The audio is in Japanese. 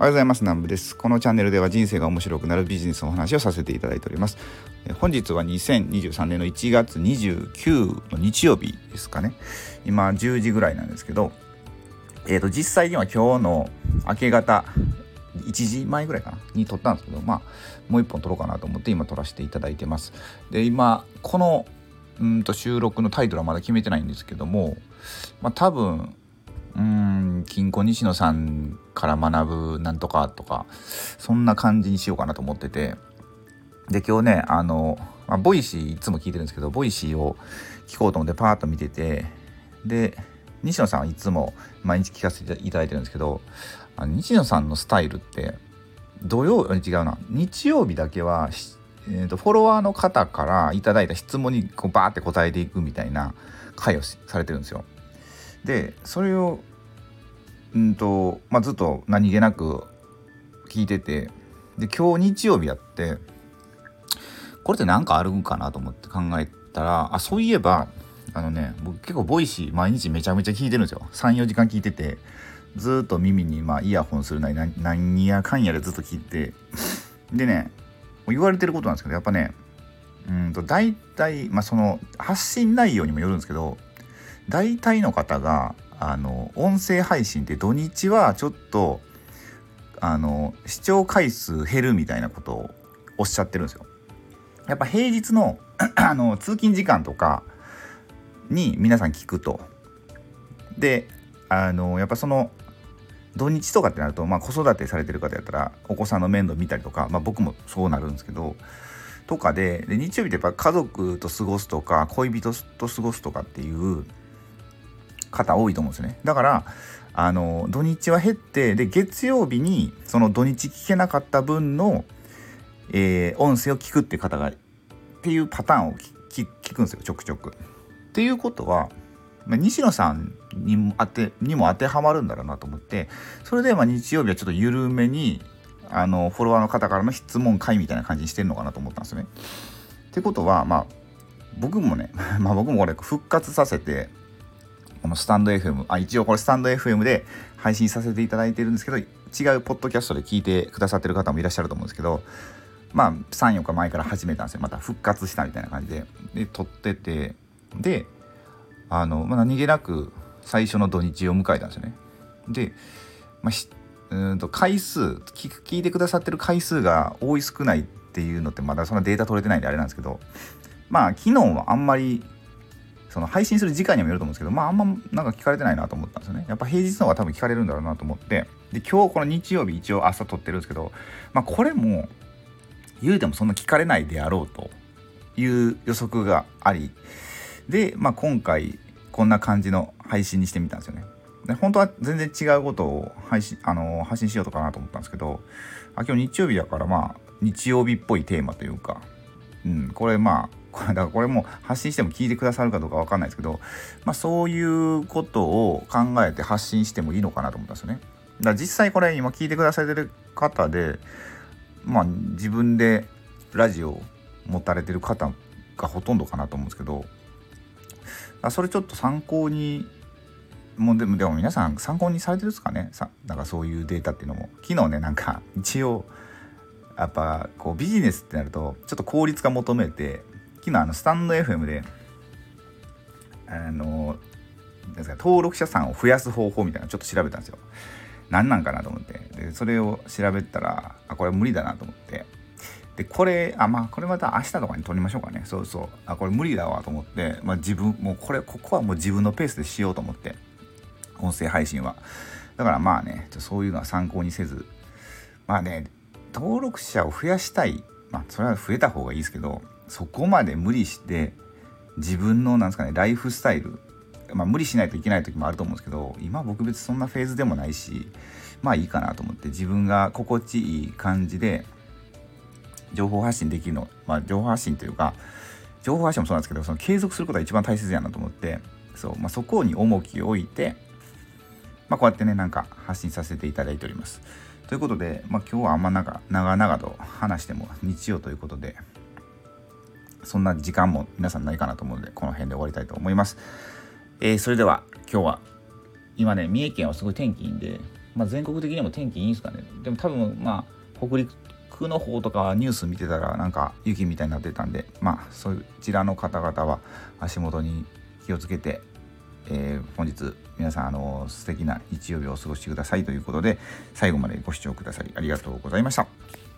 おはようございます。南部です。このチャンネルでは人生が面白くなるビジネスのお話をさせていただいております。本日は2023年の1月29の日曜日ですかね。今10時ぐらいなんですけどえーと実際には今日の明け方1時前ぐらいかなに撮ったんですけどまあもう一本撮ろうかなと思って今撮らせていただいてます。で今このうんと収録のタイトルはまだ決めてないんですけどもまあ多分うんキンコン西野さんから学ぶなんとかとかそんな感じにしようかなと思っててで今日ねあの、まあ、 Voicy いつも聞いてるんですけど Voicy を聞こうと思ってパーッと見ててで西野さんはいつも毎日聞かせていただいてるんですけどあの西野さんのスタイルって土曜違うな日曜日だけは、えーと、フォロワーの方からいただいた質問にこうバーって答えていくみたいな回をされてるんですよ。でそれをうんと、まあ、ずっと何気なく聞いててで今日日曜日やってこれって何かあるんかなと思って考えたらあそういえばあのね僕結構 Voicy 毎日めちゃめちゃ聞いてるんですよ。34時間聞いててずっと耳にまあイヤホンするなり何やかんやでずっと聞いてでね言われてることなんですけどやっぱねうんと大体まあその発信内容にもよるんですけど大体の方があの音声配信って土日はちょっとあの視聴回数減るみたいなことをおっしゃってるんですよ。やっぱ平日の あの通勤時間とかに皆さん聞くと。であのやっぱその土日とかってなると、まあ、子育てされてる方やったらお子さんの面倒見たりとか、まあ、僕もそうなるんですけどとかでで日曜日ってやっぱ家族と過ごすとか恋人と過ごすとかっていう方多いと思うんですねだからあの土日は減ってで月曜日にその土日聞けなかった分の、えー、音声を聞くっていう方がっていうパターンを聞くんですよちょくちょく。っていうことは、まあ、西野さんにも当てにも当てはまるんだろうなと思ってそれでまあ日曜日はちょっと緩めにあのフォロワーの方からの質問会みたいな感じにしてるのかなと思ったんですよね。ってことはまあ僕もね、まあ、僕もこれ復活させてこのスタンド FM あ一応これスタンド FM で配信させていただいてるんですけど違うポッドキャストで聞いてくださってる方もいらっしゃると思うんですけどまあ34日前から始めたんですよ。また復活したみたいな感じで。で撮ってて。であの、まあ、何気なく最初の土日を迎えたんですよね。で、まあ、うんと回数聞いてくださってる回数が多い少ないっていうのってまだそんなデータ取れてないんであれなんですけどまあ昨日はあんまりその配信する時間にもよると思うんですけどまああんまなんか聞かれてないなと思ったんですよね。やっぱ平日の方が多分聞かれるんだろうなと思って。で今日この日曜日一応朝撮ってるんですけどまあこれも言うてもそんな聞かれないであろうという予測があり。で、まあ、今回こんな感じの配信にしてみたんですよね。で本当は全然違うことを配信あの発信しようとかなと思ったんですけどあ今日日曜日だからまあ日曜日っぽいテーマというか、うん、これまあこ れだからこれも発信しても聞いてくださるかどうか分かんないですけど、まあ、そういうことを考えて発信してもいいのかなと思ったんですよね。だから実際これ今聞いてくださってる方でまあ自分でラジオを持たれてる方がほとんどかなと思うんですけどそれちょっと参考にもうでもでも皆さん参考にされてるんですかね？さなんかそういうデータっていうのも昨日ねなんか一応やっぱこうビジネスってなるとちょっと効率化求めて昨日あのスタンド FM であのですか登録者さんを増やす方法みたいなのちょっと調べたんですよ。何なんかなと思って。でそれを調べたらあこれ無理だなと思って。でこれあまあこれまた明日とかに撮りましょうかね。そうそう。あこれ無理だわと思って、まあ、自分もうこれここはもう自分のペースでしようと思って。音声配信は。だからまあねそういうのは参考にせず。まあね登録者を増やしたい。まあそれは増えた方がいいですけど。そこまで無理して自分のなんですかねライフスタイルまあ無理しないといけない時もあると思うんですけど今僕別そんなフェーズでもないしまあいいかなと思って自分が心地いい感じで情報発信できるのまあ情報発信というか情報発信もそうなんですけどその継続することが一番大切やなと思ってそう、まあ、そこに重きを置いて、まあ、こうやってねなんか発信させていただいております。ということで、まあ、今日はあんまなんか長々と話しても日曜ということでそんな時間も皆さんないかなと思うので、この辺で終わりたいと思います。えー、それでは今日は、今ね、三重県はすごい天気いいんで、まあ、全国的にも天気いいんですかねでも多分まあ北陸の方とかニュース見てたらなんか雪みたいになってたんでまあそちらの方々は足元に気をつけて、えー、本日皆さんあの素敵な日曜日をお過ごしくださいということで最後までご視聴くださりありがとうございました。